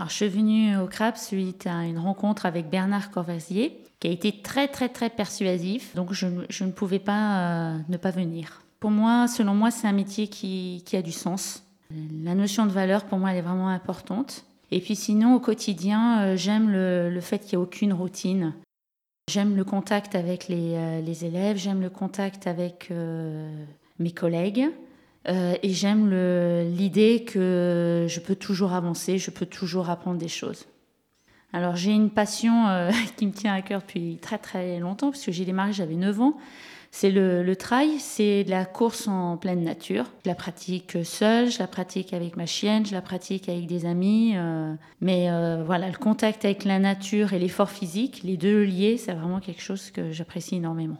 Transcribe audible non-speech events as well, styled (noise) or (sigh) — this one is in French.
Alors, je suis venue au CRAP suite à une rencontre avec Bernard Corvasier, qui a été très, très, très persuasif. Donc, je, ne pouvais pas ne pas venir. Pour moi, selon moi, c'est un métier qui, a du sens. La notion de valeur, pour moi, elle est vraiment importante. Et puis sinon, au quotidien, euh, j'aime le, fait qu'il n'y ait aucune routine. J'aime le contact avec les, euh, élèves, j'aime le contact avec euh, mes collègues. Et j'aime l'idée que je peux toujours avancer, je peux toujours apprendre des choses. Alors j'ai une passion (laughs) qui me tient à cœur depuis très très longtemps, parce que j'ai démarré, j'avais 9 ans. C'est le, trail, c'est la course en pleine nature. Je la pratique seule, je la pratique avec ma chienne, je la pratique avec des amis. Euh, mais euh, voilà, le contact avec la nature et l'effort physique, les deux liés, c'est vraiment quelque chose que j'apprécie énormément.